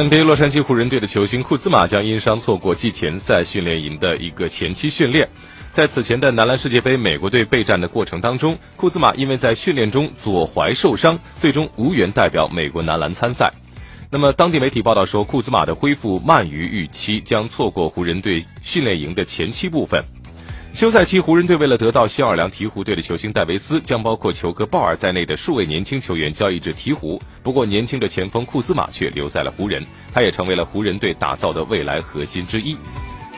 NBA 洛杉矶湖人队的球星库兹马将因伤错过季前赛训练营的一个前期训练。在此前的男篮世界杯美国队备战的过程当中，库兹马因为在训练中左踝受伤，最终无缘代表美国男篮参赛。那么，当地媒体报道说，库兹马的恢复慢于预期，将错过湖人队训练营的前期部分。休赛期，湖人队为了得到新奥尔良鹈鹕队的球星戴维斯，将包括球哥鲍尔在内的数位年轻球员交易至鹈鹕。不过，年轻的前锋库兹马却留在了湖人，他也成为了湖人队打造的未来核心之一。